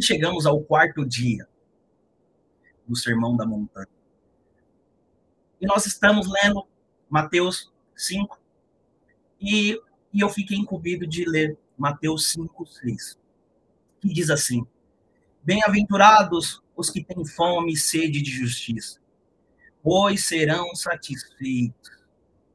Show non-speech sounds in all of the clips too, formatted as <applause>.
Chegamos ao quarto dia do Sermão da Montanha. E nós estamos lendo Mateus 5, e, e eu fiquei incumbido de ler Mateus 5, 6, que diz assim: Bem-aventurados os que têm fome e sede de justiça, pois serão satisfeitos.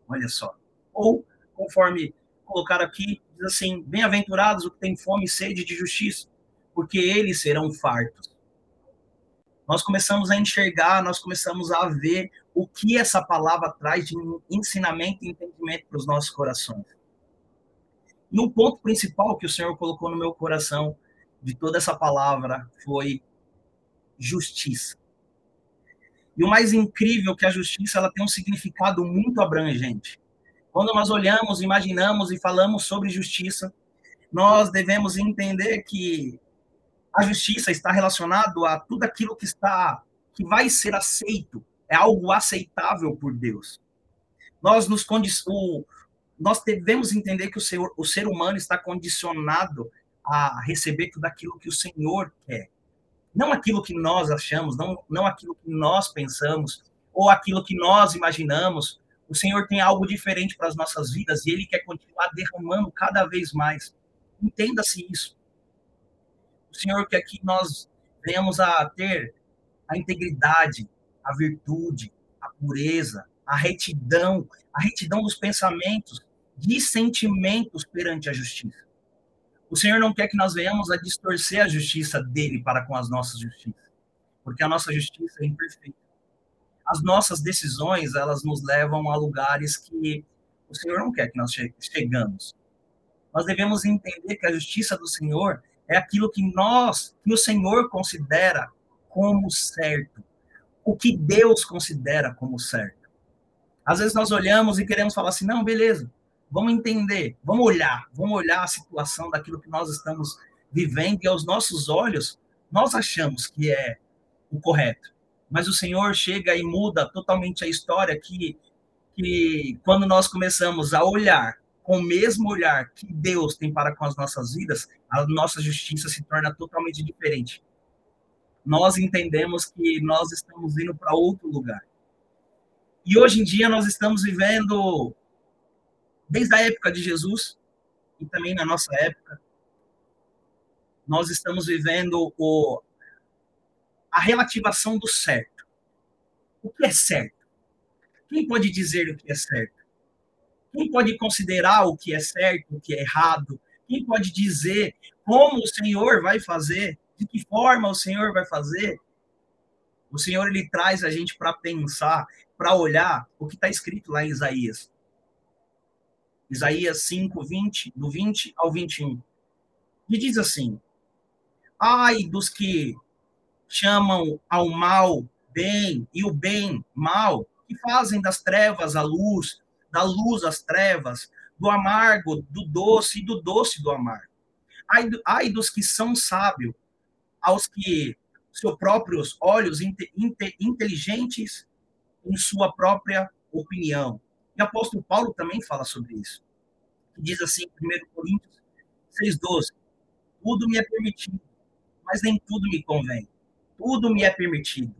Olha só. Ou, conforme colocar aqui, diz assim: Bem-aventurados os que têm fome e sede de justiça, porque eles serão fartos. Nós começamos a enxergar, nós começamos a ver o que essa palavra traz de ensinamento e entendimento para os nossos corações. E ponto principal que o Senhor colocou no meu coração de toda essa palavra foi justiça. E o mais incrível é que a justiça ela tem um significado muito abrangente. Quando nós olhamos, imaginamos e falamos sobre justiça, nós devemos entender que a justiça está relacionado a tudo aquilo que está que vai ser aceito, é algo aceitável por Deus. Nós nos o, nós devemos entender que o, Senhor, o ser humano está condicionado a receber tudo aquilo que o Senhor quer. Não aquilo que nós achamos, não, não aquilo que nós pensamos, ou aquilo que nós imaginamos. O Senhor tem algo diferente para as nossas vidas e Ele quer continuar derramando cada vez mais. Entenda-se isso. Senhor que nós venhamos a ter a integridade, a virtude, a pureza, a retidão, a retidão dos pensamentos, de sentimentos perante a justiça. O Senhor não quer que nós venhamos a distorcer a justiça dele para com as nossas justiças, porque a nossa justiça é imperfeita. As nossas decisões, elas nos levam a lugares que o Senhor não quer que nós chegamos. Nós devemos entender que a justiça do Senhor é aquilo que nós, que o Senhor considera como certo, o que Deus considera como certo. Às vezes nós olhamos e queremos falar assim, não, beleza, vamos entender, vamos olhar, vamos olhar a situação daquilo que nós estamos vivendo e aos nossos olhos nós achamos que é o correto. Mas o Senhor chega e muda totalmente a história que, que quando nós começamos a olhar com o mesmo olhar que Deus tem para com as nossas vidas, a nossa justiça se torna totalmente diferente. Nós entendemos que nós estamos indo para outro lugar. E hoje em dia nós estamos vivendo, desde a época de Jesus, e também na nossa época, nós estamos vivendo o, a relativação do certo. O que é certo? Quem pode dizer o que é certo? Quem pode considerar o que é certo, o que é errado? Quem pode dizer como o Senhor vai fazer? De que forma o Senhor vai fazer? O Senhor ele traz a gente para pensar, para olhar o que está escrito lá em Isaías. Isaías 5, 20, do 20 ao 21. E diz assim: Ai dos que chamam ao mal bem e o bem mal, que fazem das trevas a luz, da luz às trevas, do amargo, do doce e do doce do amargo. Ai, ai dos que são sábios, aos que seus próprios olhos inteligentes em sua própria opinião. E o apóstolo Paulo também fala sobre isso. Diz assim, em 1 Coríntios 6,12: Tudo me é permitido, mas nem tudo me convém. Tudo me é permitido,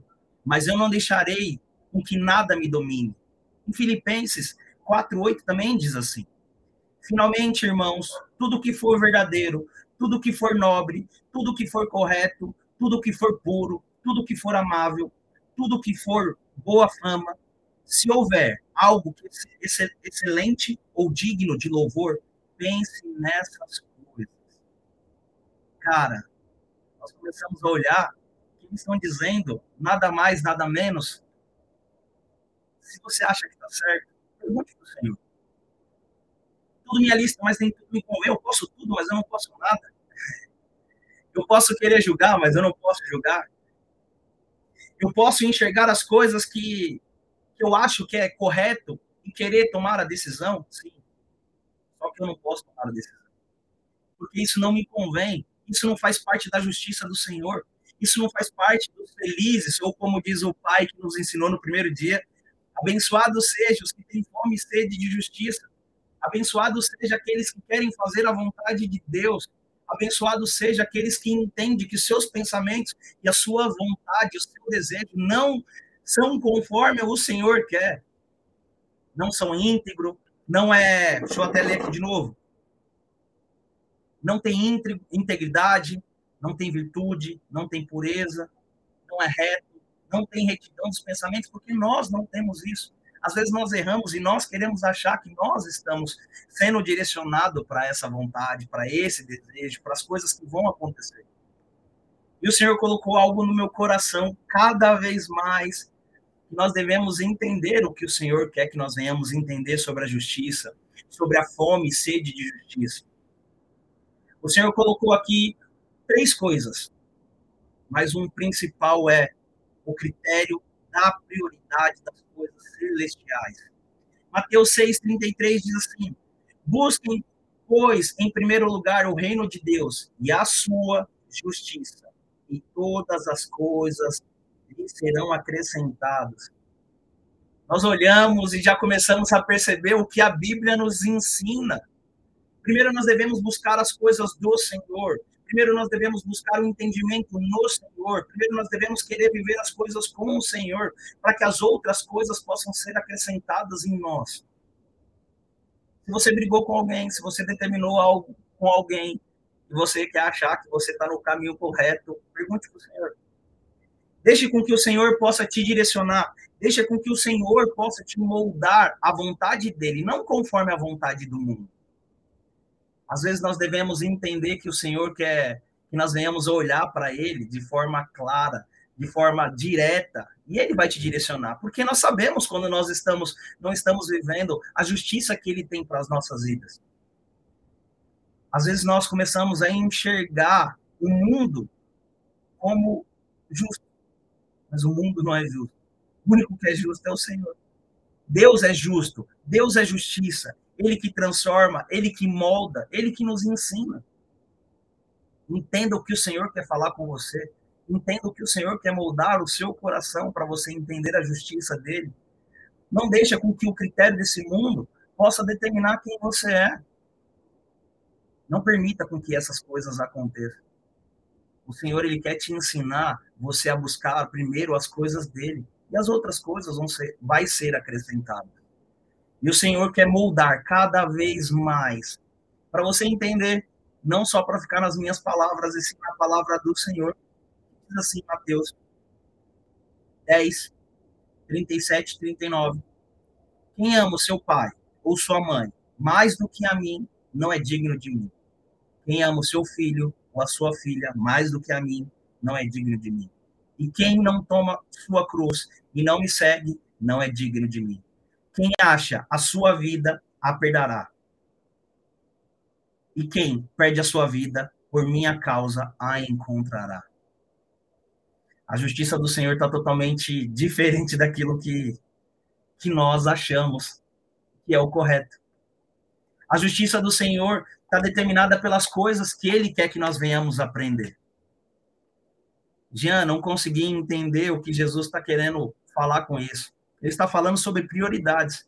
mas eu não deixarei com que nada me domine. Em Filipenses 4:8 também diz assim: Finalmente, irmãos, tudo que for verdadeiro, tudo que for nobre, tudo que for correto, tudo que for puro, tudo que for amável, tudo que for boa fama, se houver algo que excelente ou digno de louvor, pense nessas coisas. Cara, nós começamos a olhar que eles estão dizendo nada mais, nada menos. Se você acha que está certo, para o Senhor. Tudo minha lista, mas nem tudo me convém. Eu posso tudo, mas eu não posso nada. Eu posso querer julgar, mas eu não posso julgar. Eu posso enxergar as coisas que eu acho que é correto e querer tomar a decisão, sim. Só que eu não posso tomar a decisão. Porque isso não me convém. Isso não faz parte da justiça do Senhor. Isso não faz parte dos felizes, ou como diz o Pai que nos ensinou no primeiro dia, Abençoados sejam os que têm fome e sede de justiça. Abençoados sejam aqueles que querem fazer a vontade de Deus. Abençoado seja aqueles que entendem que seus pensamentos e a sua vontade, o seu desejo não são conforme o Senhor quer. Não são íntegro, não é. Deixa eu até ler aqui de novo. Não tem integridade, não tem virtude, não tem pureza, não é reto, não tem retidão dos pensamentos, porque nós não temos isso. Às vezes nós erramos e nós queremos achar que nós estamos sendo direcionados para essa vontade, para esse desejo, para as coisas que vão acontecer. E o Senhor colocou algo no meu coração cada vez mais. Nós devemos entender o que o Senhor quer que nós venhamos entender sobre a justiça, sobre a fome e sede de justiça. O Senhor colocou aqui três coisas, mas um principal é o critério da prioridade das coisas celestiais. Mateus 6,33 diz assim: Busquem, pois, em primeiro lugar o reino de Deus e a sua justiça, e todas as coisas lhe serão acrescentadas. Nós olhamos e já começamos a perceber o que a Bíblia nos ensina. Primeiro, nós devemos buscar as coisas do Senhor. Primeiro, nós devemos buscar o entendimento no Senhor. Primeiro, nós devemos querer viver as coisas com o Senhor, para que as outras coisas possam ser acrescentadas em nós. Se você brigou com alguém, se você determinou algo com alguém, e você quer achar que você está no caminho correto, pergunte para o Senhor. Deixe com que o Senhor possa te direcionar. Deixe com que o Senhor possa te moldar à vontade dele, não conforme a vontade do mundo. Às vezes nós devemos entender que o Senhor quer que nós venhamos olhar para Ele de forma clara, de forma direta, e Ele vai te direcionar, porque nós sabemos quando nós estamos não estamos vivendo a justiça que Ele tem para as nossas vidas. Às vezes nós começamos a enxergar o mundo como justo, mas o mundo não é justo. O único que é justo é o Senhor. Deus é justo, Deus é justiça, ele que transforma, ele que molda, ele que nos ensina. Entenda o que o Senhor quer falar com você. Entenda o que o Senhor quer moldar o seu coração para você entender a justiça dele. Não deixa com que o critério desse mundo possa determinar quem você é. Não permita com que essas coisas aconteçam. O Senhor ele quer te ensinar você a buscar primeiro as coisas dele e as outras coisas vão ser vai ser acrescentadas. E o Senhor quer moldar cada vez mais. Para você entender, não só para ficar nas minhas palavras, e sim na palavra do Senhor. Diz assim, Mateus 10, 37, 39. Quem ama o seu pai ou sua mãe mais do que a mim, não é digno de mim. Quem ama o seu filho ou a sua filha mais do que a mim, não é digno de mim. E quem não toma sua cruz e não me segue, não é digno de mim. Quem acha a sua vida, a perderá. E quem perde a sua vida, por minha causa, a encontrará. A justiça do Senhor está totalmente diferente daquilo que, que nós achamos que é o correto. A justiça do Senhor está determinada pelas coisas que Ele quer que nós venhamos aprender. Jean, não consegui entender o que Jesus está querendo falar com isso. Ele está falando sobre prioridades.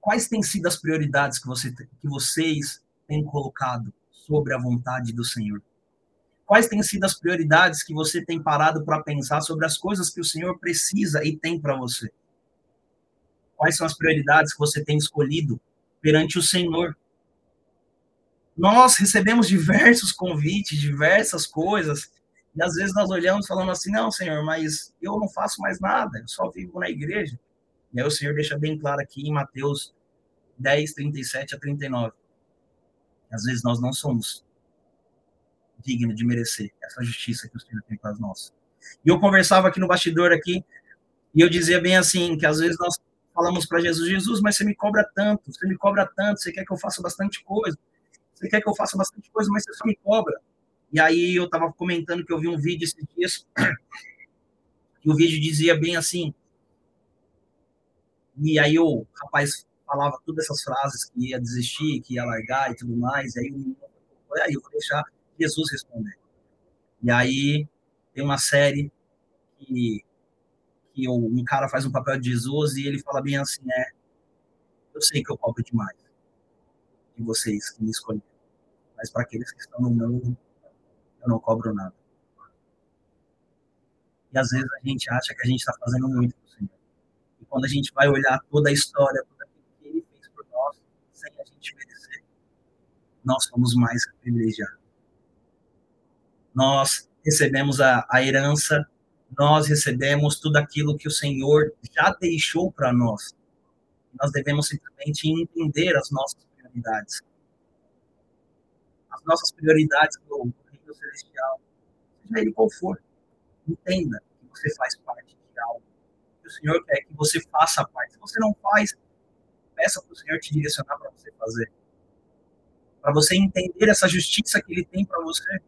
Quais têm sido as prioridades que, você, que vocês têm colocado sobre a vontade do Senhor? Quais têm sido as prioridades que você tem parado para pensar sobre as coisas que o Senhor precisa e tem para você? Quais são as prioridades que você tem escolhido perante o Senhor? Nós recebemos diversos convites, diversas coisas, e às vezes nós olhamos falando assim, não, Senhor, mas eu não faço mais nada, eu só vivo na igreja. E aí o Senhor deixa bem claro aqui em Mateus 10, 37 a 39. Às vezes nós não somos dignos de merecer essa justiça que o Senhor tem para nós. E eu conversava aqui no bastidor aqui, e eu dizia bem assim, que às vezes nós falamos para Jesus, Jesus, mas você me cobra tanto, você me cobra tanto, você quer que eu faça bastante coisa, você quer que eu faça bastante coisa, mas você só me cobra. E aí eu estava comentando que eu vi um vídeo esses dias, e o vídeo dizia bem assim, e aí o rapaz falava todas essas frases que ia desistir, que ia largar e tudo mais, e aí o menino falou, aí eu vou deixar Jesus responder. E aí tem uma série que, que um cara faz um papel de Jesus e ele fala bem assim, é, eu sei que eu cobro demais. de vocês que me escolheram. Mas para aqueles que estão no mundo, eu não cobro nada. E às vezes a gente acha que a gente está fazendo muito para o Senhor. E quando a gente vai olhar toda a história, tudo aquilo que Ele fez por nós, sem a gente merecer, nós somos mais privilegiados. Nós recebemos a, a herança, nós recebemos tudo aquilo que o Senhor já deixou para nós. Nós devemos simplesmente entender as nossas prioridades. As nossas prioridades celestial, seja ele qual for. Entenda que você faz parte de algo. Que o Senhor quer que você faça parte. Se você não faz, peça para o Senhor te direcionar para você fazer. Para você entender essa justiça que Ele tem para você.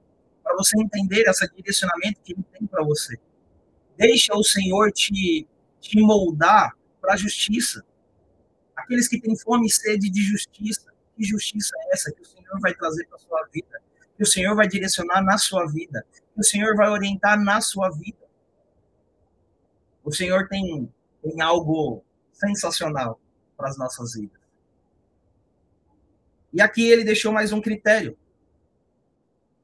Para você entender esse direcionamento que Ele tem para você. Deixa o Senhor te, te moldar para a justiça. Aqueles que têm fome e sede de justiça. Que justiça é essa que o Senhor vai trazer para a sua vida? O Senhor vai direcionar na sua vida? O Senhor vai orientar na sua vida? O Senhor tem, tem algo sensacional para as nossas vidas. E aqui ele deixou mais um critério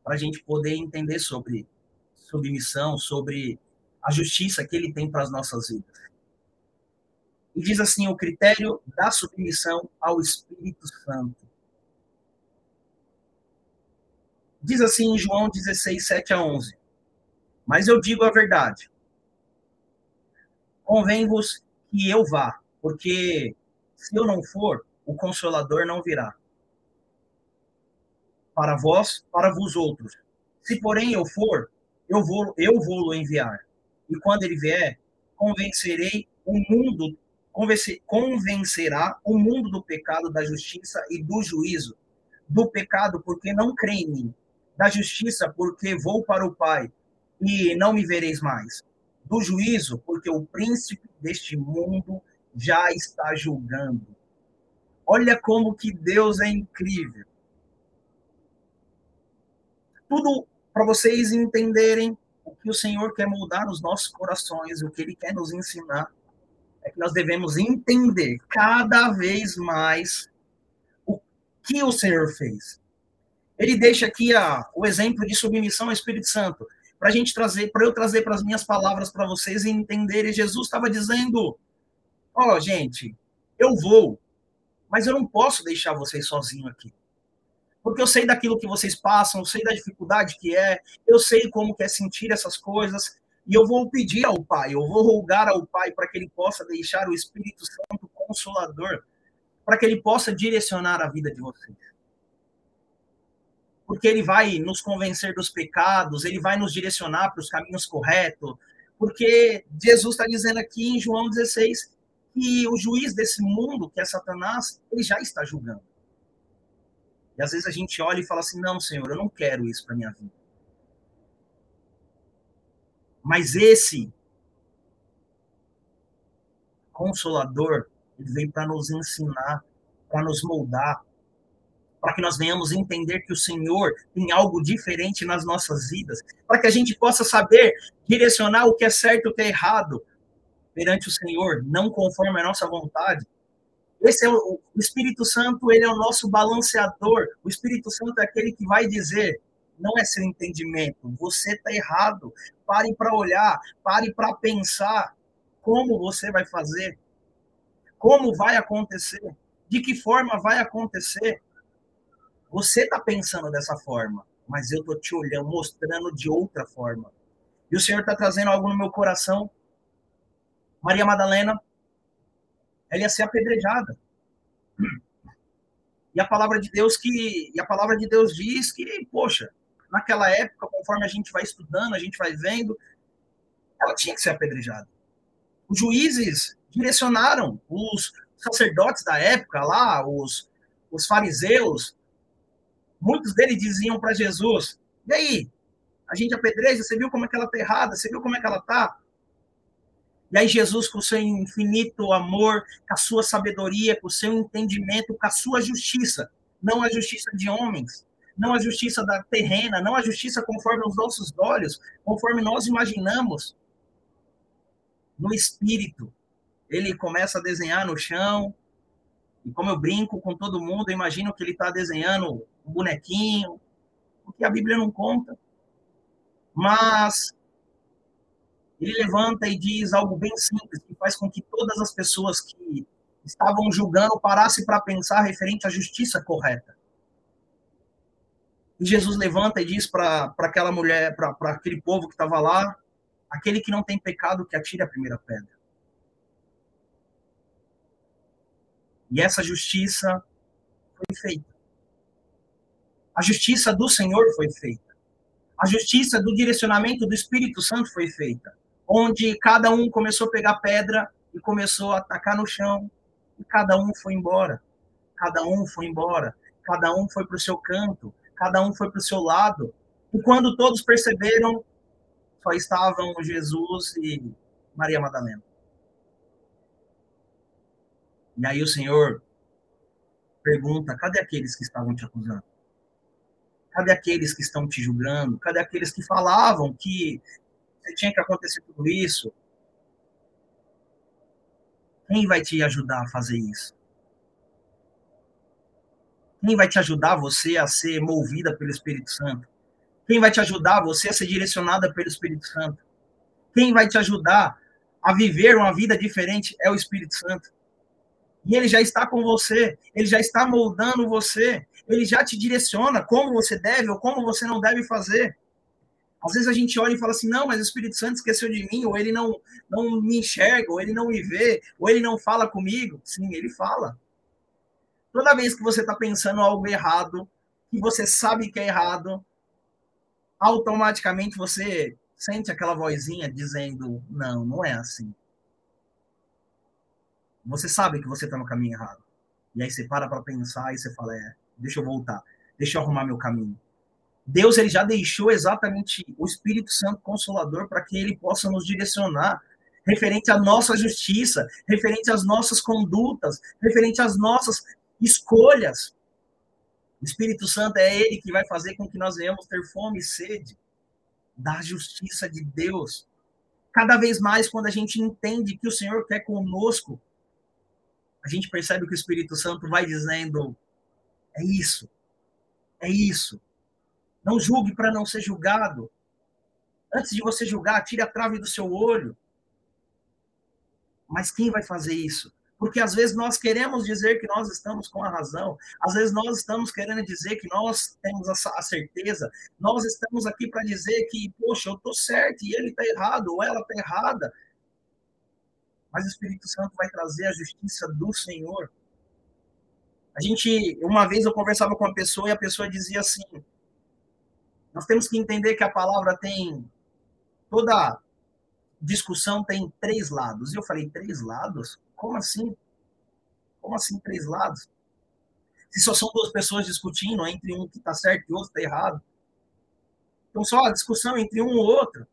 para a gente poder entender sobre submissão, sobre a justiça que ele tem para as nossas vidas. E diz assim: o critério da submissão ao Espírito Santo. Diz assim em João 16, 7 a 11. Mas eu digo a verdade. Convém-vos que eu vá, porque se eu não for, o consolador não virá. Para vós, para vos outros. Se porém eu for, eu vou eu vou enviar. E quando ele vier, convencerei o mundo convencerá o mundo do pecado, da justiça e do juízo. Do pecado, porque não crê em mim. Da justiça, porque vou para o Pai e não me vereis mais. Do juízo, porque o príncipe deste mundo já está julgando. Olha como que Deus é incrível. Tudo para vocês entenderem o que o Senhor quer mudar nos nossos corações, o que Ele quer nos ensinar é que nós devemos entender cada vez mais o que o Senhor fez. Ele deixa aqui a, o exemplo de submissão ao Espírito Santo, para a gente trazer, para eu trazer para as minhas palavras para vocês entenderem. Jesus estava dizendo: Ó, oh, gente, eu vou, mas eu não posso deixar vocês sozinhos aqui. Porque eu sei daquilo que vocês passam, eu sei da dificuldade que é, eu sei como quer sentir essas coisas, e eu vou pedir ao Pai, eu vou rogar ao Pai para que ele possa deixar o Espírito Santo consolador, para que ele possa direcionar a vida de vocês. Porque ele vai nos convencer dos pecados, ele vai nos direcionar para os caminhos corretos, porque Jesus está dizendo aqui em João 16 que o juiz desse mundo, que é Satanás, ele já está julgando. E às vezes a gente olha e fala assim: não, Senhor, eu não quero isso para minha vida. Mas esse consolador, ele veio para nos ensinar, para nos moldar, para que nós venhamos entender que o Senhor tem algo diferente nas nossas vidas, para que a gente possa saber direcionar o que é certo e o que é errado perante o Senhor, não conforme a nossa vontade. Esse é o, o Espírito Santo, ele é o nosso balanceador. O Espírito Santo é aquele que vai dizer: não é seu entendimento, você está errado. Pare para olhar, pare para pensar como você vai fazer, como vai acontecer, de que forma vai acontecer. Você está pensando dessa forma, mas eu estou te olhando, mostrando de outra forma. E o Senhor está trazendo algo no meu coração. Maria Madalena, ela ia ser apedrejada. E a palavra de Deus que e a palavra de Deus diz que, poxa, naquela época, conforme a gente vai estudando, a gente vai vendo, ela tinha que ser apedrejada. Os juízes direcionaram os sacerdotes da época lá, os, os fariseus, muitos deles diziam para Jesus: e aí, a gente apedreja, você viu como é que ela está errada, você viu como é que ela está? E aí Jesus, com o seu infinito amor, com a sua sabedoria, com o seu entendimento, com a sua justiça, não a justiça de homens, não a justiça da terrena, não a justiça conforme os nossos olhos, conforme nós imaginamos. No espírito, ele começa a desenhar no chão, E como eu brinco com todo mundo, eu imagino que ele está desenhando um bonequinho, porque a Bíblia não conta. Mas ele levanta e diz algo bem simples, que faz com que todas as pessoas que estavam julgando parassem para pensar referente à justiça correta. E Jesus levanta e diz para aquela mulher, para aquele povo que estava lá, aquele que não tem pecado, que atire a primeira pedra. E essa justiça foi feita. A justiça do Senhor foi feita. A justiça do direcionamento do Espírito Santo foi feita. Onde cada um começou a pegar pedra e começou a atacar no chão. E cada um foi embora. Cada um foi embora. Cada um foi para o seu canto. Cada um foi para o seu lado. E quando todos perceberam, só estavam Jesus e Maria Madalena. E aí o Senhor pergunta: cadê aqueles que estavam te acusando? Cadê aqueles que estão te julgando? Cadê aqueles que falavam que tinha que acontecer tudo isso? Quem vai te ajudar a fazer isso? Quem vai te ajudar você a ser movida pelo Espírito Santo? Quem vai te ajudar você a ser direcionada pelo Espírito Santo? Quem vai te ajudar a viver uma vida diferente é o Espírito Santo. E ele já está com você, ele já está moldando você, ele já te direciona como você deve ou como você não deve fazer. Às vezes a gente olha e fala assim: não, mas o Espírito Santo esqueceu de mim, ou ele não, não me enxerga, ou ele não me vê, ou ele não fala comigo. Sim, ele fala. Toda vez que você está pensando algo errado, que você sabe que é errado, automaticamente você sente aquela vozinha dizendo: não, não é assim. Você sabe que você está no caminho errado. E aí você para para pensar e você fala: é, deixa eu voltar, deixa eu arrumar meu caminho. Deus ele já deixou exatamente o Espírito Santo Consolador para que ele possa nos direcionar referente à nossa justiça, referente às nossas condutas, referente às nossas escolhas. O Espírito Santo é ele que vai fazer com que nós venhamos ter fome e sede da justiça de Deus. Cada vez mais, quando a gente entende que o Senhor quer conosco, a gente percebe que o Espírito Santo vai dizendo: é isso, é isso. Não julgue para não ser julgado. Antes de você julgar, tire a trave do seu olho. Mas quem vai fazer isso? Porque às vezes nós queremos dizer que nós estamos com a razão, às vezes nós estamos querendo dizer que nós temos a certeza, nós estamos aqui para dizer que, poxa, eu estou certo e ele está errado, ou ela está errada mas o Espírito Santo vai trazer a justiça do Senhor. A gente, uma vez eu conversava com uma pessoa e a pessoa dizia assim: nós temos que entender que a palavra tem toda discussão tem três lados. E eu falei: três lados? Como assim? Como assim três lados? Se só são duas pessoas discutindo entre um que está certo e o outro está errado. Então, só a discussão entre um e outro.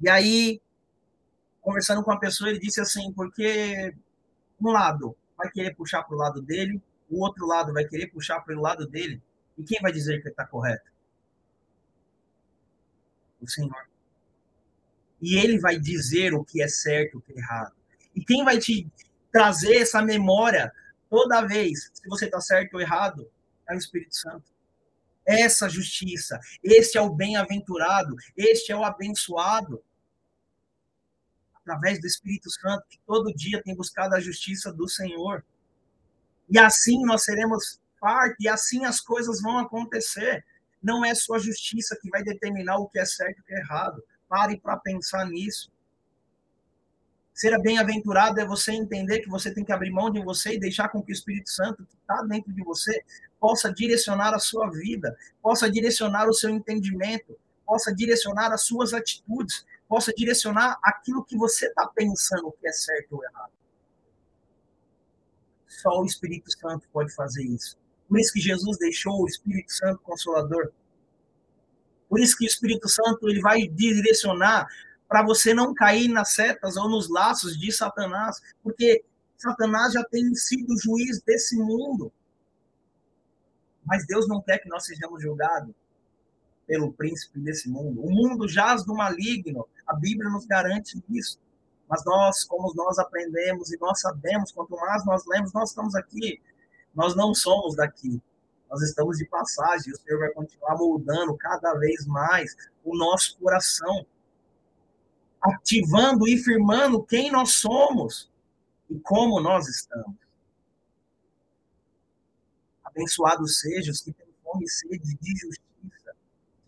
E aí, conversando com uma pessoa, ele disse assim, porque um lado vai querer puxar para o lado dele, o outro lado vai querer puxar para o lado dele, e quem vai dizer que está correto? O Senhor. E ele vai dizer o que é certo o que é errado. E quem vai te trazer essa memória toda vez, se você está certo ou errado, é o Espírito Santo. Essa justiça, este é o bem-aventurado, este é o abençoado através do Espírito Santo, que todo dia tem buscado a justiça do Senhor. E assim nós seremos parte, e assim as coisas vão acontecer. Não é sua justiça que vai determinar o que é certo e o que é errado. Pare para pensar nisso. Ser bem-aventurado é você entender que você tem que abrir mão de você e deixar com que o Espírito Santo, que está dentro de você, possa direcionar a sua vida, possa direcionar o seu entendimento, possa direcionar as suas atitudes, possa direcionar aquilo que você está pensando que é certo ou errado. Só o Espírito Santo pode fazer isso. Por isso que Jesus deixou o Espírito Santo consolador. Por isso que o Espírito Santo ele vai direcionar para você não cair nas setas ou nos laços de Satanás, porque Satanás já tem sido juiz desse mundo. Mas Deus não quer que nós sejamos julgados pelo príncipe desse mundo. O mundo jaz do maligno. A Bíblia nos garante isso. Mas nós, como nós aprendemos e nós sabemos, quanto mais nós lemos, nós estamos aqui. Nós não somos daqui. Nós estamos de passagem. O Senhor vai continuar moldando cada vez mais o nosso coração, ativando e firmando quem nós somos e como nós estamos. Abençoados sejam os que têm fome e sede de justiça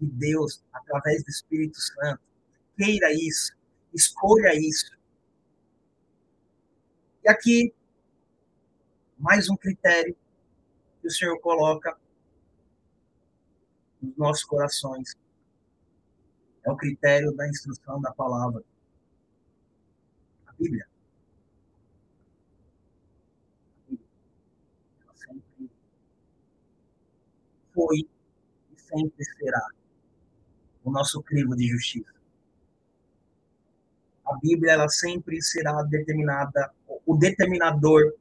de Deus através do Espírito Santo. Queira isso, escolha isso. E aqui, mais um critério que o Senhor coloca nos nossos corações. É o critério da instrução da palavra. A Bíblia. Foi e sempre será o nosso crivo de justiça. A Bíblia ela sempre será determinada, o determinador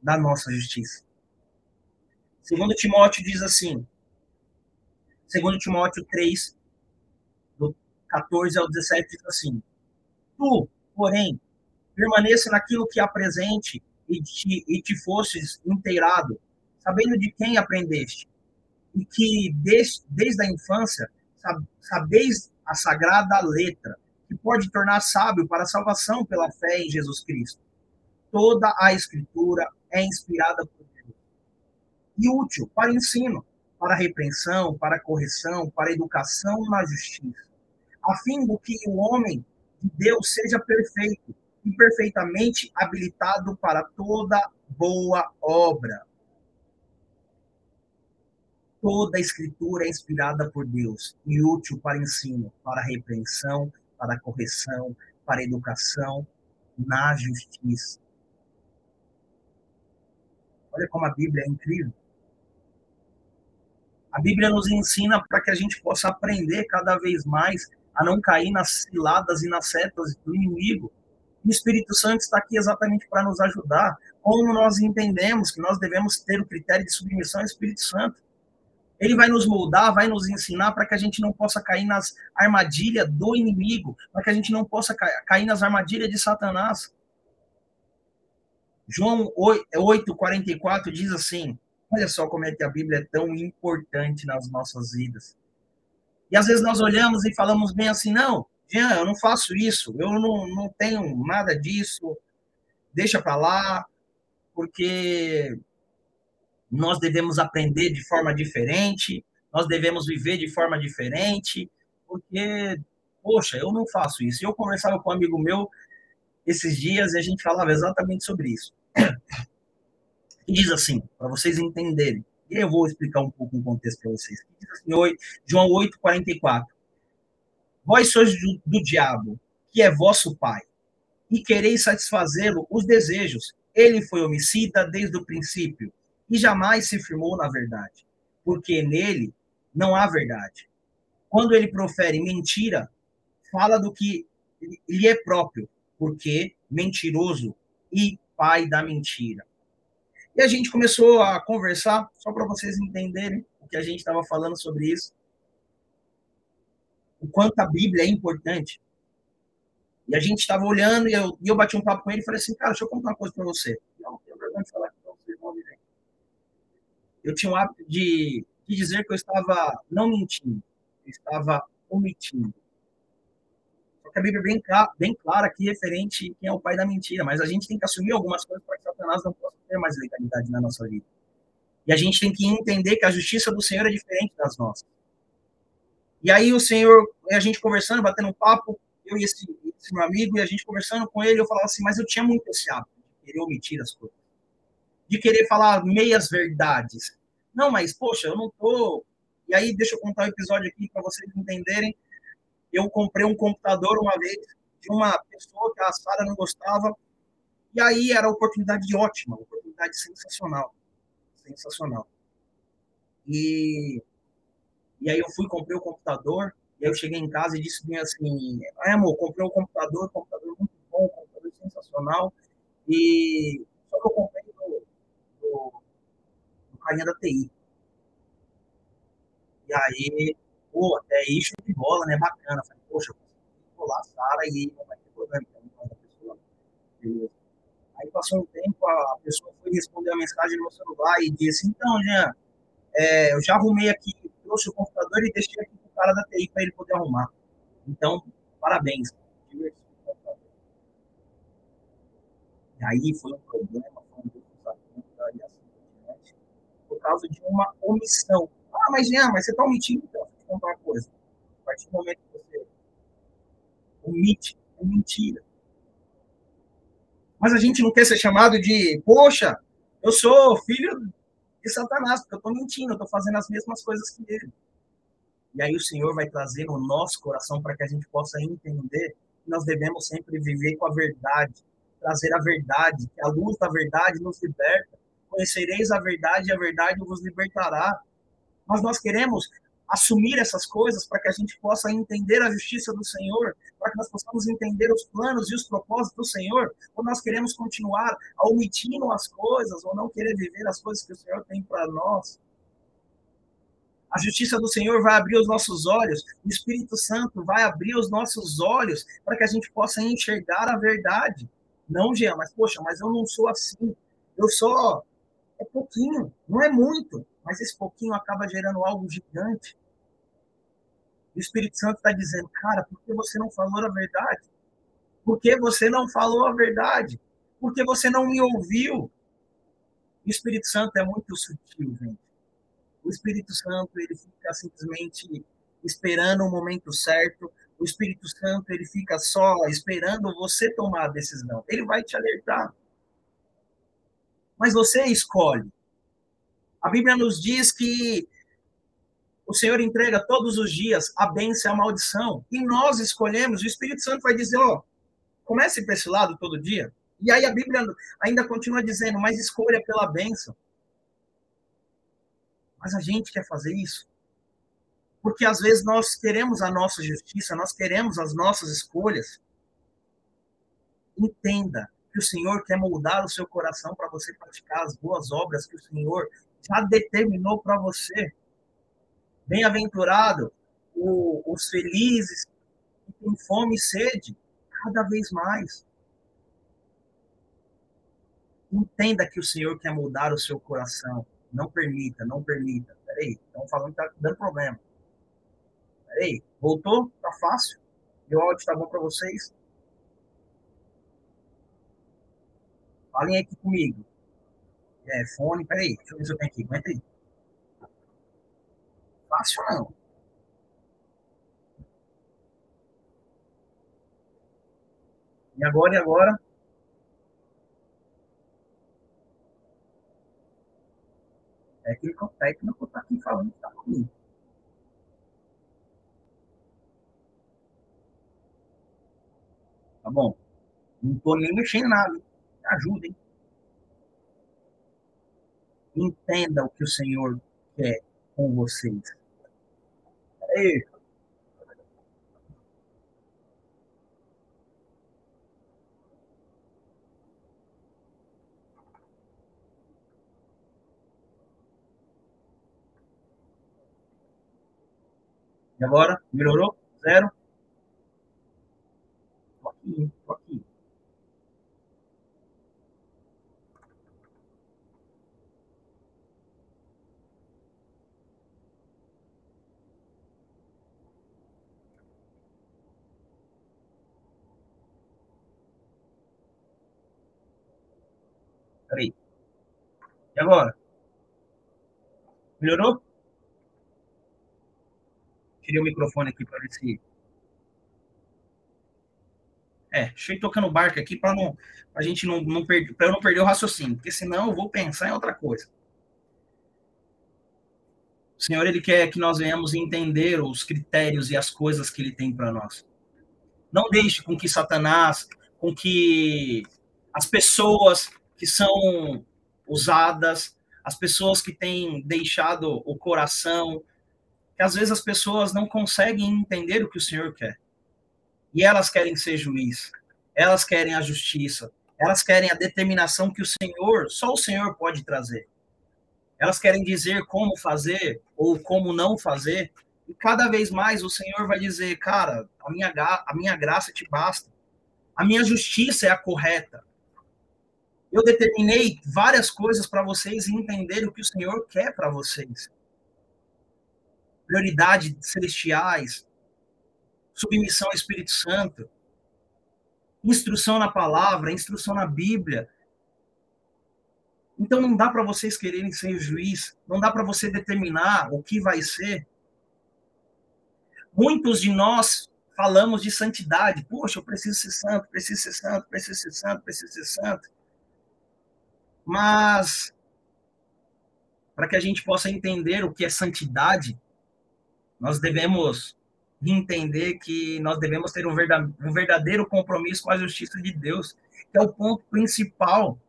da nossa justiça. Segundo Timóteo diz assim, segundo Timóteo 3, do 14 ao 17, diz assim, Tu, porém, permaneça naquilo que apresente e te, e te fosses inteirado, sabendo de quem aprendeste, e que desde, desde a infância sabeis a sagrada letra, que pode tornar sábio para a salvação pela fé em Jesus Cristo. Toda a escritura é inspirada por e útil para ensino, para repreensão, para correção, para educação na justiça, a fim do que o homem de Deus seja perfeito e perfeitamente habilitado para toda boa obra. Toda a escritura é inspirada por Deus e útil para ensino, para repreensão, para correção, para educação na justiça. Olha como a Bíblia é incrível. A Bíblia nos ensina para que a gente possa aprender cada vez mais a não cair nas ciladas e nas setas do inimigo. o Espírito Santo está aqui exatamente para nos ajudar. Como nós entendemos que nós devemos ter o critério de submissão ao Espírito Santo. Ele vai nos moldar, vai nos ensinar para que a gente não possa cair nas armadilhas do inimigo, para que a gente não possa cair nas armadilhas de Satanás. João 8,44 diz assim: Olha só como é que a Bíblia é tão importante nas nossas vidas. E às vezes nós olhamos e falamos bem assim: não, Jean, eu não faço isso, eu não, não tenho nada disso, deixa para lá, porque nós devemos aprender de forma diferente, nós devemos viver de forma diferente, porque, poxa, eu não faço isso. Eu conversava com um amigo meu esses dias e a gente falava exatamente sobre isso <coughs> diz assim, para vocês entenderem. E eu vou explicar um pouco o contexto para vocês. Diz assim, João 8, 44. Vós sois do, do diabo, que é vosso pai, e quereis satisfazê-lo os desejos. Ele foi homicida desde o princípio, e jamais se firmou na verdade, porque nele não há verdade. Quando ele profere mentira, fala do que lhe é próprio, porque mentiroso e pai da mentira. E a gente começou a conversar, só para vocês entenderem o que a gente estava falando sobre isso. O quanto a Bíblia é importante. E a gente estava olhando e eu, e eu bati um papo com ele e falei assim, cara, deixa eu contar uma coisa para você. Não, tenho vergonha de falar Eu tinha o hábito de, de dizer que eu estava não mentindo, eu estava omitindo que a Bíblia é bem, bem clara aqui referente quem é o pai da mentira, mas a gente tem que assumir algumas coisas para que Satanás não possa ter mais legalidade na nossa vida. E a gente tem que entender que a justiça do Senhor é diferente das nossas. E aí o Senhor, a gente conversando, batendo um papo, eu e esse, esse meu amigo, e a gente conversando com ele, eu falava assim, mas eu tinha muito esse hábito de querer omitir as coisas. De querer falar meias verdades. Não, mas, poxa, eu não tô... E aí, deixa eu contar o um episódio aqui para vocês entenderem eu comprei um computador uma vez de uma pessoa que a Sara não gostava, e aí era oportunidade ótima, oportunidade sensacional. Sensacional. E, e aí eu fui, comprei o computador, e aí eu cheguei em casa e disse assim, ah, amor, comprei um computador, computador muito bom, computador sensacional, e só que eu comprei no carinha da TI. E aí pô, aí show de bola, né? Bacana. Falei, poxa, colar a Sara e não vai ter problema. Então, beleza. Aí passou um tempo, a pessoa foi responder a mensagem no meu celular e disse: Então, Jean, é, eu já arrumei aqui, trouxe o computador e deixei aqui para o cara da TI para ele poder arrumar. Então, parabéns. E aí foi um problema, foi um conta e assim por diante, por causa de uma omissão. Ah, mas Jean, mas você está omitindo, então, deixa eu contar uma coisa. A partir do momento que você omite, é mentira. Mas a gente não quer ser chamado de, poxa, eu sou filho de Satanás, porque eu estou mentindo, eu estou fazendo as mesmas coisas que ele. E aí o Senhor vai trazer no nosso coração para que a gente possa entender que nós devemos sempre viver com a verdade, trazer a verdade, que a luz da verdade nos liberta. Conhecereis a verdade e a verdade vos libertará. Mas nós queremos assumir essas coisas para que a gente possa entender a justiça do Senhor, para que nós possamos entender os planos e os propósitos do Senhor, ou nós queremos continuar omitindo as coisas, ou não querer viver as coisas que o Senhor tem para nós. A justiça do Senhor vai abrir os nossos olhos, o Espírito Santo vai abrir os nossos olhos para que a gente possa enxergar a verdade. Não, Jean, mas poxa, mas eu não sou assim. Eu sou. É pouquinho, não é muito, mas esse pouquinho acaba gerando algo gigante. O Espírito Santo está dizendo, cara, por que você não falou a verdade? Por que você não falou a verdade? Por que você não me ouviu? O Espírito Santo é muito sutil, gente. O Espírito Santo, ele fica simplesmente esperando o momento certo. O Espírito Santo, ele fica só esperando você tomar a decisão. Ele vai te alertar. Mas você escolhe. A Bíblia nos diz que o Senhor entrega todos os dias a bênção e a maldição. E nós escolhemos, o Espírito Santo vai dizer, ó, comece para esse lado todo dia. E aí a Bíblia ainda continua dizendo, mas escolha pela bênção. Mas a gente quer fazer isso. Porque às vezes nós queremos a nossa justiça, nós queremos as nossas escolhas. Entenda que o Senhor quer moldar o seu coração para você praticar as boas obras que o Senhor já determinou para você. Bem-aventurado os felizes que têm fome e sede, cada vez mais. Entenda que o Senhor quer mudar o seu coração. Não permita, não permita. Peraí, estão falando que está dando problema. Peraí, voltou? Tá fácil? O áudio tá bom para vocês? Falem aqui comigo. É, fone, peraí, deixa eu ver se eu tenho aqui. Aguenta aí fácil, não. E agora, e agora? Técnico, técnico tá aqui falando que tá comigo. Tá bom? Não tô nem mexendo nada. Ajudem. Entenda o que o Senhor quer com vocês. Aí. E agora? Melhorou? Zero? E agora? Melhorou? Tirei o microfone aqui para ver se. É, deixa eu tocando barco aqui para não, a gente não, não perder, para eu não perder o raciocínio, porque senão eu vou pensar em outra coisa. O Senhor ele quer que nós venhamos entender os critérios e as coisas que ele tem para nós. Não deixe com que Satanás, com que as pessoas que são usadas, as pessoas que têm deixado o coração, que às vezes as pessoas não conseguem entender o que o Senhor quer. E elas querem ser juiz, elas querem a justiça, elas querem a determinação que o Senhor, só o Senhor pode trazer. Elas querem dizer como fazer ou como não fazer, e cada vez mais o Senhor vai dizer, cara, a minha, a minha graça te basta. A minha justiça é a correta. Eu determinei várias coisas para vocês entender o que o Senhor quer para vocês. Prioridade celestiais, submissão ao Espírito Santo, instrução na palavra, instrução na Bíblia. Então não dá para vocês quererem ser juiz, não dá para você determinar o que vai ser. Muitos de nós falamos de santidade. Poxa, eu preciso ser santo, preciso ser santo, preciso ser santo, preciso ser santo. Mas, para que a gente possa entender o que é santidade, nós devemos entender que nós devemos ter um verdadeiro compromisso com a justiça de Deus, que é o ponto principal.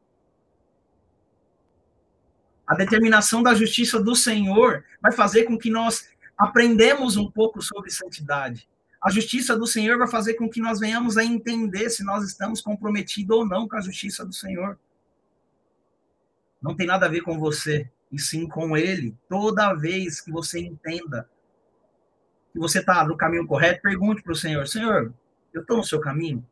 A determinação da justiça do Senhor vai fazer com que nós aprendemos um pouco sobre santidade. A justiça do Senhor vai fazer com que nós venhamos a entender se nós estamos comprometidos ou não com a justiça do Senhor não tem nada a ver com você, e sim com ele. Toda vez que você entenda que você está no caminho correto, pergunte para o Senhor: Senhor, eu estou no seu caminho?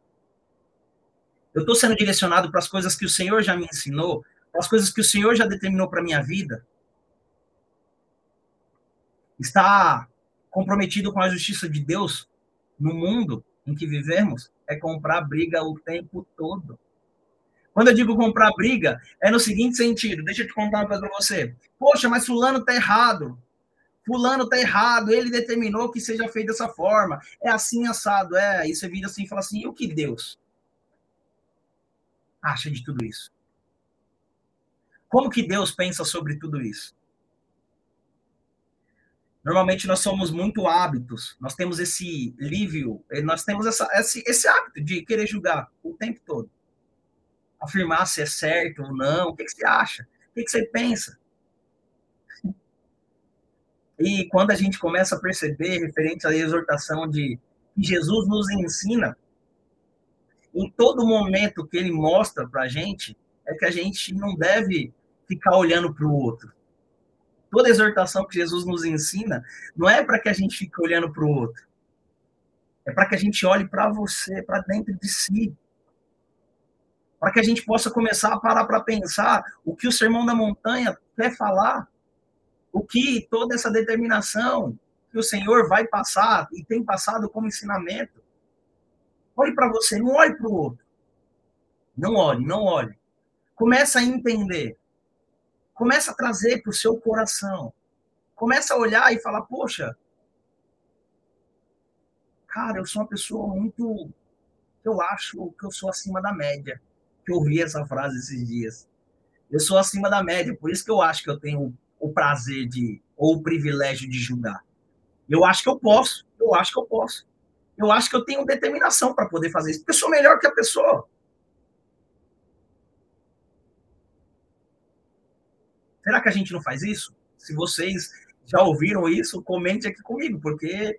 Eu estou sendo direcionado para as coisas que o Senhor já me ensinou, para as coisas que o Senhor já determinou para minha vida? Está comprometido com a justiça de Deus no mundo em que vivemos? É comprar briga o tempo todo. Quando eu digo comprar briga, é no seguinte sentido. Deixa eu te contar uma coisa para você. Poxa, mas fulano tá errado. Fulano tá errado. Ele determinou que seja feito dessa forma. É assim assado. É, aí você vira assim e fala assim: e o que Deus acha de tudo isso? Como que Deus pensa sobre tudo isso? Normalmente nós somos muito hábitos, nós temos esse livre, nós temos essa, esse, esse hábito de querer julgar o tempo todo afirmar se é certo ou não. O que, que você acha? O que, que você pensa? E quando a gente começa a perceber, referente à exortação de que Jesus nos ensina, em todo momento que ele mostra para a gente, é que a gente não deve ficar olhando para o outro. Toda exortação que Jesus nos ensina não é para que a gente fique olhando para o outro. É para que a gente olhe para você, para dentro de si para que a gente possa começar a parar para pensar o que o Sermão da Montanha quer falar, o que toda essa determinação que o Senhor vai passar e tem passado como ensinamento. Olhe para você, não olhe para o outro. Não olhe, não olhe. Começa a entender. Começa a trazer para o seu coração. Começa a olhar e falar, poxa, cara, eu sou uma pessoa muito. Eu acho que eu sou acima da média que eu ouvi essa frase esses dias. Eu sou acima da média, por isso que eu acho que eu tenho o prazer de, ou o privilégio de julgar. Eu acho que eu posso, eu acho que eu posso. Eu acho que eu tenho determinação para poder fazer isso, porque eu sou melhor que a pessoa. Será que a gente não faz isso? Se vocês já ouviram isso, comente aqui comigo, porque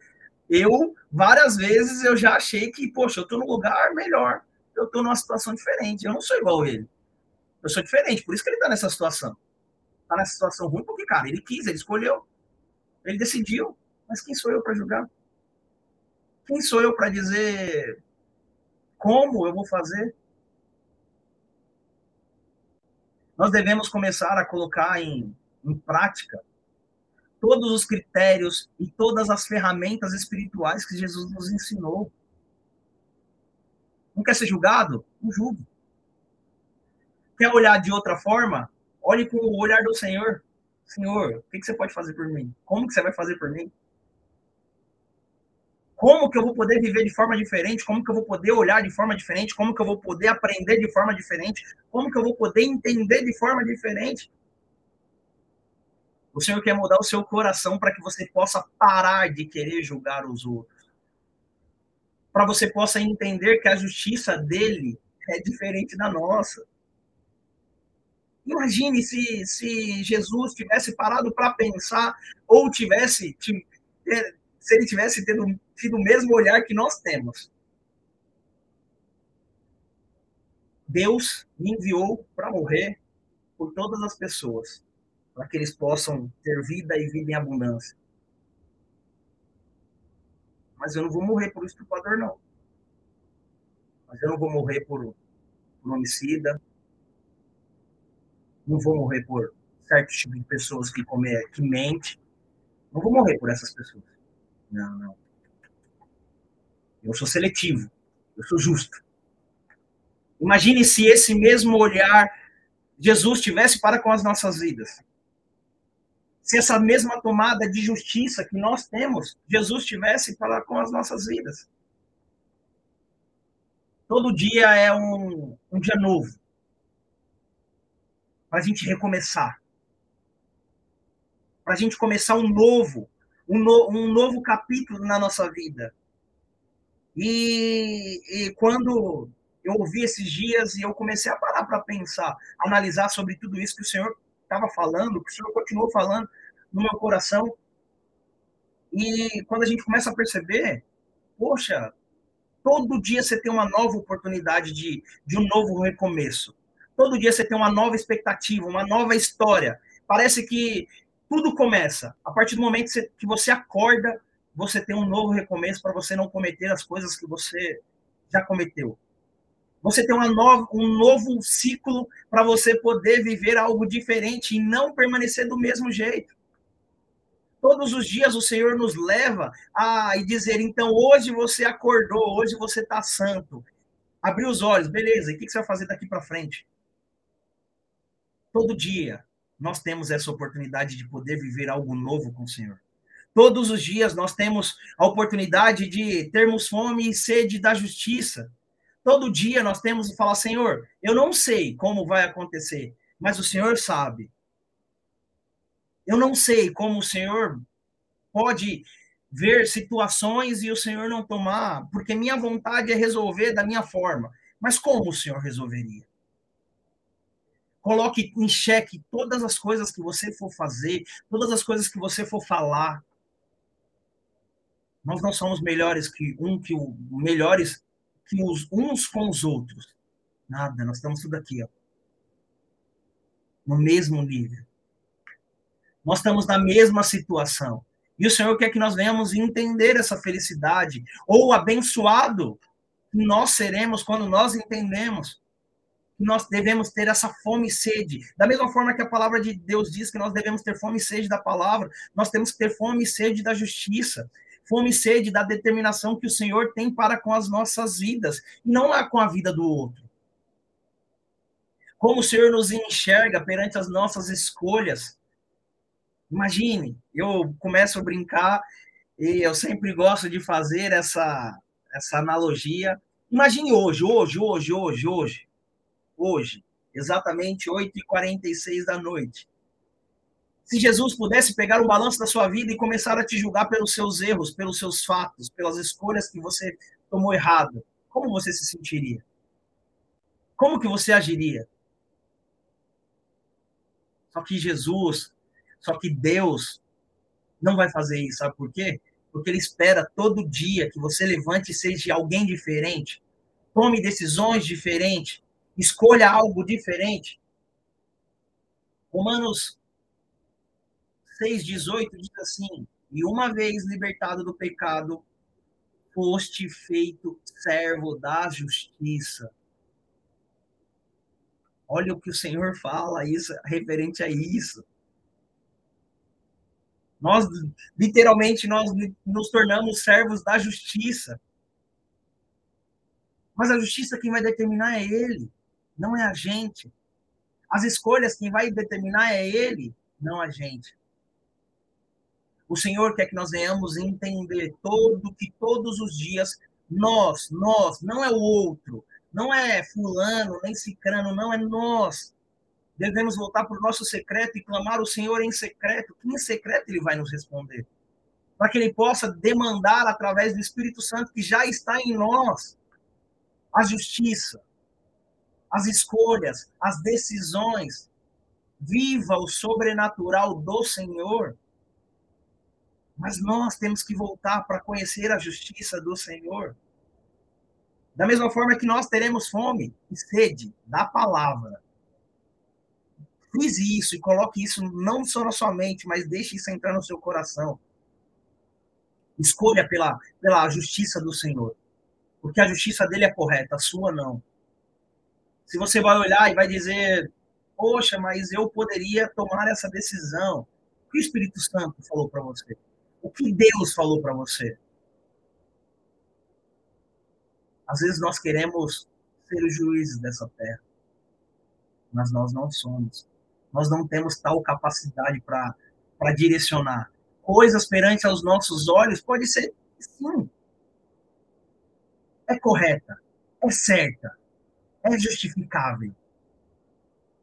eu, várias vezes, eu já achei que, poxa, eu estou no lugar melhor eu estou numa situação diferente. Eu não sou igual a ele. Eu sou diferente, por isso que ele está nessa situação. Está nessa situação ruim porque, cara, ele quis, ele escolheu. Ele decidiu. Mas quem sou eu para julgar? Quem sou eu para dizer como eu vou fazer? Nós devemos começar a colocar em, em prática todos os critérios e todas as ferramentas espirituais que Jesus nos ensinou. Não quer ser julgado? Não julgue. Quer olhar de outra forma? Olhe com o olhar do Senhor. Senhor, o que, você pode fazer por mim? Como que você vai fazer por mim? Como que eu vou poder viver de forma diferente? Como que eu vou poder olhar de forma diferente? Como que eu vou poder aprender de forma diferente? Como que eu vou poder entender de forma diferente? O Senhor quer mudar o seu coração para que você possa parar de querer julgar os outros para você possa entender que a justiça dele é diferente da nossa. Imagine se, se Jesus tivesse parado para pensar, ou tivesse, é, se ele tivesse tido, tido o mesmo olhar que nós temos. Deus me enviou para morrer por todas as pessoas, para que eles possam ter vida e vida em abundância. Mas eu não vou morrer por estuprador, não. Mas eu não vou morrer por, por homicida. Não vou morrer por certo tipo de pessoas que, come, que mente. Não vou morrer por essas pessoas. Não, não. Eu sou seletivo. Eu sou justo. Imagine se esse mesmo olhar Jesus tivesse para com as nossas vidas. Se essa mesma tomada de justiça que nós temos, Jesus tivesse para com as nossas vidas. Todo dia é um, um dia novo. Para a gente recomeçar. Para a gente começar um novo, um, no, um novo capítulo na nossa vida. E, e quando eu ouvi esses dias e eu comecei a parar para pensar, analisar sobre tudo isso que o Senhor estava falando, que o Senhor continuou falando no meu coração. E quando a gente começa a perceber, poxa, todo dia você tem uma nova oportunidade de, de um novo recomeço. Todo dia você tem uma nova expectativa, uma nova história. Parece que tudo começa. A partir do momento que você acorda, você tem um novo recomeço para você não cometer as coisas que você já cometeu. Você tem nova, um novo ciclo para você poder viver algo diferente e não permanecer do mesmo jeito. Todos os dias o Senhor nos leva a dizer: então hoje você acordou, hoje você está santo. Abriu os olhos, beleza, e o que você vai fazer daqui para frente? Todo dia nós temos essa oportunidade de poder viver algo novo com o Senhor. Todos os dias nós temos a oportunidade de termos fome e sede da justiça. Todo dia nós temos que falar, Senhor, eu não sei como vai acontecer, mas o Senhor sabe. Eu não sei como o Senhor pode ver situações e o Senhor não tomar, porque minha vontade é resolver da minha forma. Mas como o Senhor resolveria? Coloque em xeque todas as coisas que você for fazer, todas as coisas que você for falar. Nós não somos melhores que um que o melhores que os uns com os outros. Nada, nós estamos tudo aqui, ó. No mesmo nível. Nós estamos na mesma situação. E o Senhor quer que nós venhamos entender essa felicidade, ou abençoado nós seremos quando nós entendemos que nós devemos ter essa fome e sede. Da mesma forma que a palavra de Deus diz que nós devemos ter fome e sede da palavra, nós temos que ter fome e sede da justiça fome e sede da determinação que o Senhor tem para com as nossas vidas, não é com a vida do outro. Como o Senhor nos enxerga perante as nossas escolhas. Imagine, eu começo a brincar e eu sempre gosto de fazer essa, essa analogia. Imagine hoje, hoje, hoje, hoje, hoje, hoje, exatamente 8h46 da noite se Jesus pudesse pegar o balanço da sua vida e começar a te julgar pelos seus erros, pelos seus fatos, pelas escolhas que você tomou errado, como você se sentiria? Como que você agiria? Só que Jesus, só que Deus não vai fazer isso, sabe por quê? Porque ele espera todo dia que você levante e seja alguém diferente, tome decisões diferentes, escolha algo diferente. Romanos 6,18 diz assim: E uma vez libertado do pecado, foste feito servo da justiça. Olha o que o Senhor fala isso referente a isso. Nós literalmente nós nos tornamos servos da justiça. Mas a justiça quem vai determinar é ele, não é a gente. As escolhas quem vai determinar é ele, não a gente. O Senhor quer que nós venhamos entender todo que todos os dias nós, nós, não é o outro, não é fulano, nem cicrano, não é nós. Devemos voltar para o nosso secreto e clamar o Senhor em secreto, que em secreto ele vai nos responder. Para que ele possa demandar através do Espírito Santo que já está em nós a justiça, as escolhas, as decisões. Viva o sobrenatural do Senhor mas nós temos que voltar para conhecer a justiça do Senhor. Da mesma forma que nós teremos fome e sede da palavra. Frise isso e coloque isso não só na sua mente, mas deixe isso entrar no seu coração. Escolha pela, pela justiça do Senhor. Porque a justiça dele é correta, a sua não. Se você vai olhar e vai dizer, poxa, mas eu poderia tomar essa decisão. O que o Espírito Santo falou para você? O que Deus falou para você? Às vezes nós queremos ser os juízes dessa terra, mas nós não somos. Nós não temos tal capacidade para direcionar. Coisas perante aos nossos olhos pode ser sim. É correta, é certa, é justificável.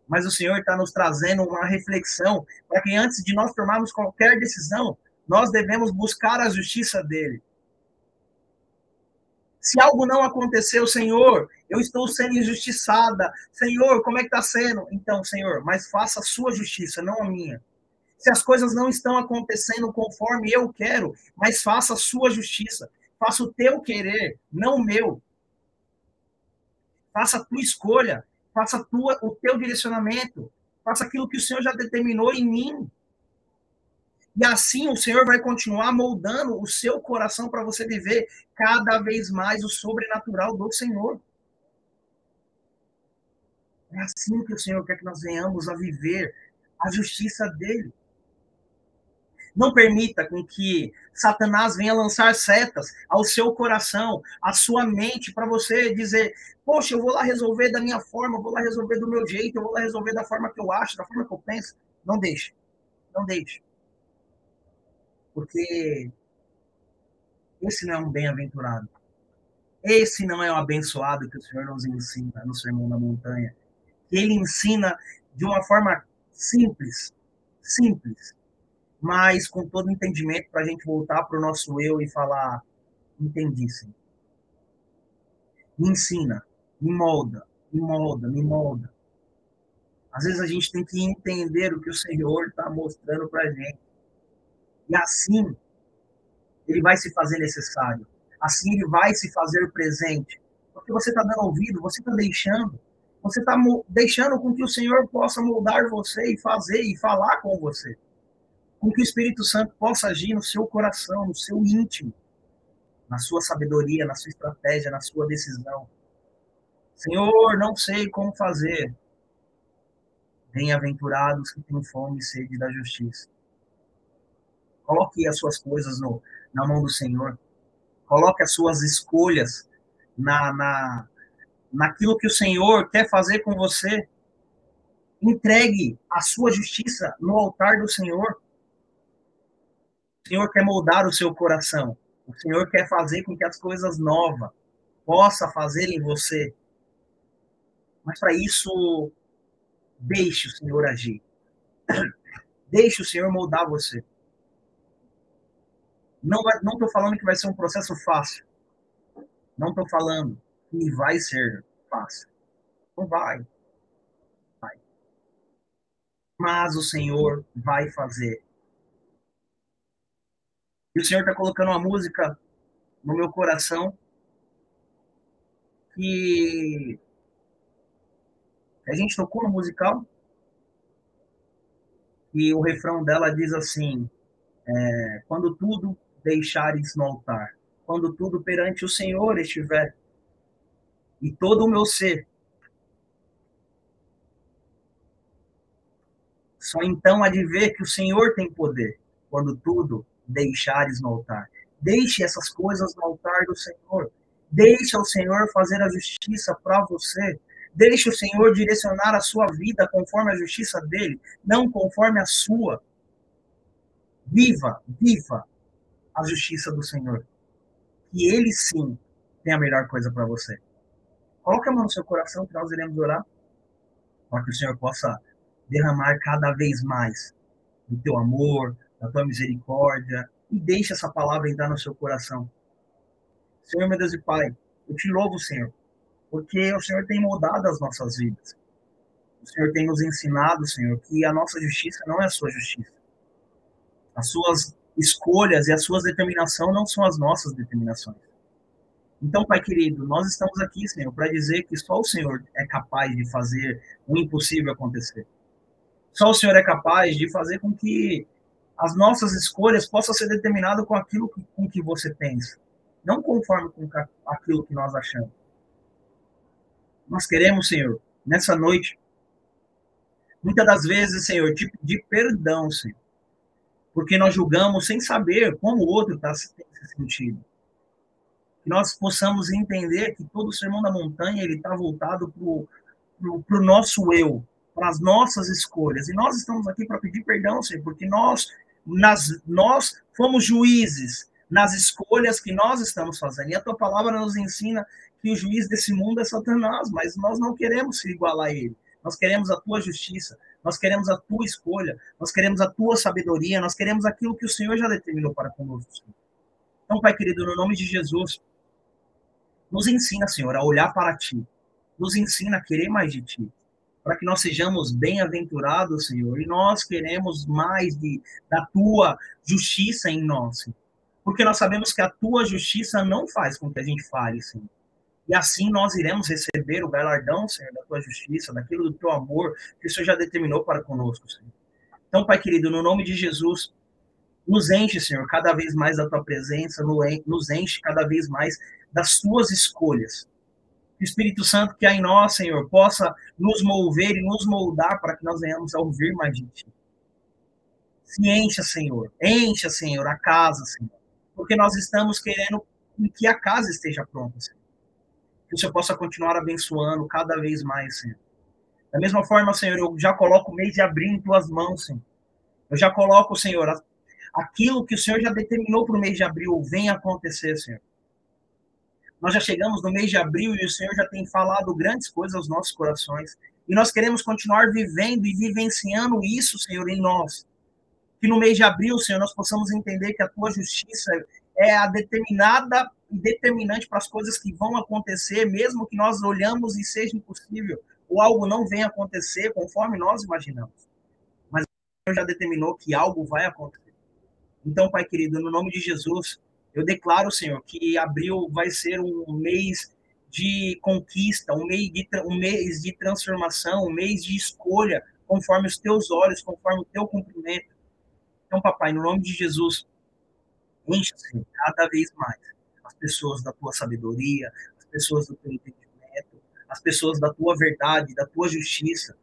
Mas o Senhor está nos trazendo uma reflexão para que antes de nós tomarmos qualquer decisão, nós devemos buscar a justiça dele. Se algo não aconteceu, Senhor, eu estou sendo injustiçada. Senhor, como é que está sendo? Então, Senhor, mas faça a sua justiça, não a minha. Se as coisas não estão acontecendo conforme eu quero, mas faça a sua justiça. Faça o teu querer, não o meu. Faça a tua escolha, faça tua, o teu direcionamento, faça aquilo que o Senhor já determinou em mim. E assim o Senhor vai continuar moldando o seu coração para você viver cada vez mais o sobrenatural do Senhor. É assim que o Senhor quer que nós venhamos a viver a justiça dele. Não permita com que Satanás venha lançar setas ao seu coração, à sua mente, para você dizer: Poxa, eu vou lá resolver da minha forma, eu vou lá resolver do meu jeito, eu vou lá resolver da forma que eu acho, da forma que eu penso. Não deixe. Não deixe. Porque esse não é um bem-aventurado. Esse não é o abençoado que o Senhor nos ensina no Sermão da Montanha. Ele ensina de uma forma simples, simples, mas com todo entendimento para a gente voltar para o nosso eu e falar: entendi, sim. Me ensina, me molda, me molda, me molda. Às vezes a gente tem que entender o que o Senhor está mostrando para a gente. E assim, ele vai se fazer necessário. Assim, ele vai se fazer presente. Porque você está dando ouvido, você está deixando. Você está deixando com que o Senhor possa moldar você e fazer e falar com você. Com que o Espírito Santo possa agir no seu coração, no seu íntimo, na sua sabedoria, na sua estratégia, na sua decisão. Senhor, não sei como fazer. Bem-aventurados que têm fome e sede da justiça. Coloque as suas coisas no, na mão do Senhor. Coloque as suas escolhas na, na, naquilo que o Senhor quer fazer com você. Entregue a sua justiça no altar do Senhor. O Senhor quer moldar o seu coração. O Senhor quer fazer com que as coisas novas possa fazer em você. Mas para isso, deixe o Senhor agir. <clears throat> Deixe o Senhor moldar você. Não estou falando que vai ser um processo fácil. Não estou falando que vai ser fácil. Não vai. Vai. Mas o Senhor vai fazer. E o Senhor está colocando uma música no meu coração que a gente tocou no musical e o refrão dela diz assim: é, quando tudo deixares no altar, quando tudo perante o Senhor estiver, e todo o meu ser. Só então há de ver que o Senhor tem poder, quando tudo deixares no altar. Deixe essas coisas no altar do Senhor. Deixe o Senhor fazer a justiça para você. Deixe o Senhor direcionar a sua vida conforme a justiça dele, não conforme a sua. Viva, viva a justiça do Senhor. Que ele sim tem a melhor coisa para você. Coloque a mão no seu coração que nós iremos orar para que o Senhor possa derramar cada vez mais do teu amor, da tua misericórdia e deixe essa palavra entrar no seu coração. Senhor, meu Deus e Pai, eu te louvo, Senhor, porque o Senhor tem moldado as nossas vidas. O Senhor tem nos ensinado, Senhor, que a nossa justiça não é a sua justiça. As suas escolhas e as suas determinações não são as nossas determinações. Então, Pai querido, nós estamos aqui, Senhor, para dizer que só o Senhor é capaz de fazer o impossível acontecer. Só o Senhor é capaz de fazer com que as nossas escolhas possam ser determinadas com aquilo que, com que você pensa, não conforme com aquilo que nós achamos. Nós queremos, Senhor, nessa noite, Muitas das vezes, Senhor, te pedir perdão, Senhor. Porque nós julgamos sem saber como o outro está se sentindo. Que nós possamos entender que todo o sermão da montanha ele está voltado para o nosso eu, para as nossas escolhas. E nós estamos aqui para pedir perdão, Senhor, porque nós, nas, nós fomos juízes nas escolhas que nós estamos fazendo. E a tua palavra nos ensina que o juiz desse mundo é Satanás, mas nós não queremos se igualar a ele. Nós queremos a tua justiça, nós queremos a tua escolha, nós queremos a tua sabedoria, nós queremos aquilo que o Senhor já determinou para conosco. Então, Pai querido, no nome de Jesus, nos ensina, Senhor, a olhar para ti. Nos ensina a querer mais de ti. Para que nós sejamos bem-aventurados, Senhor. E nós queremos mais de, da tua justiça em nós, Senhor. Porque nós sabemos que a tua justiça não faz com que a gente fale, Senhor. E assim nós iremos receber o galardão, Senhor, da tua justiça, daquilo do teu amor que o Senhor já determinou para conosco, Senhor. Então, Pai querido, no nome de Jesus, nos enche, Senhor, cada vez mais da tua presença, nos enche cada vez mais das tuas escolhas. O Espírito Santo que há em nós, Senhor, possa nos mover e nos moldar para que nós venhamos a ouvir mais de Ti. Se encha, Senhor, encha, Senhor, a casa, Senhor, porque nós estamos querendo que a casa esteja pronta, Senhor que o Senhor possa continuar abençoando cada vez mais, Senhor. Da mesma forma, Senhor, eu já coloco o mês de abril em tuas mãos, Senhor. Eu já coloco, Senhor, aquilo que o Senhor já determinou para o mês de abril venha acontecer, Senhor. Nós já chegamos no mês de abril e o Senhor já tem falado grandes coisas aos nossos corações. E nós queremos continuar vivendo e vivenciando isso, Senhor, em nós. Que no mês de abril, Senhor, nós possamos entender que a tua justiça é a determinada determinante para as coisas que vão acontecer, mesmo que nós olhamos e seja impossível, ou algo não venha acontecer conforme nós imaginamos. Mas Deus já determinou que algo vai acontecer. Então, Pai querido, no nome de Jesus, eu declaro, Senhor, que abril vai ser um mês de conquista, um mês de, um mês de transformação, um mês de escolha, conforme os teus olhos, conforme o teu cumprimento. Então, papai, no nome de Jesus, enche, Senhor, cada vez mais as pessoas da tua sabedoria, as pessoas do teu entendimento, as pessoas da tua verdade, da tua justiça.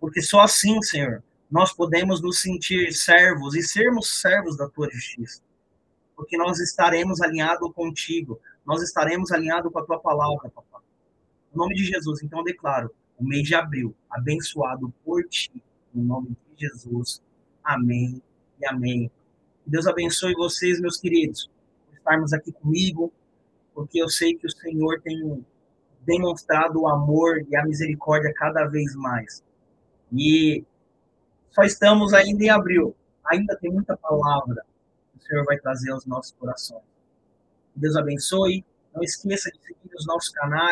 Porque só assim, Senhor, nós podemos nos sentir servos e sermos servos da tua justiça. Porque nós estaremos alinhados contigo, nós estaremos alinhados com a tua palavra, papai. Em nome de Jesus, então eu declaro o mês de abril abençoado por ti, em nome de Jesus. Amém e amém. Deus abençoe vocês, meus queridos estarmos aqui comigo, porque eu sei que o Senhor tem demonstrado o amor e a misericórdia cada vez mais. E só estamos ainda em abril, ainda tem muita palavra que o Senhor vai trazer aos nossos corações. Deus abençoe. Não esqueça de seguir os nossos canais.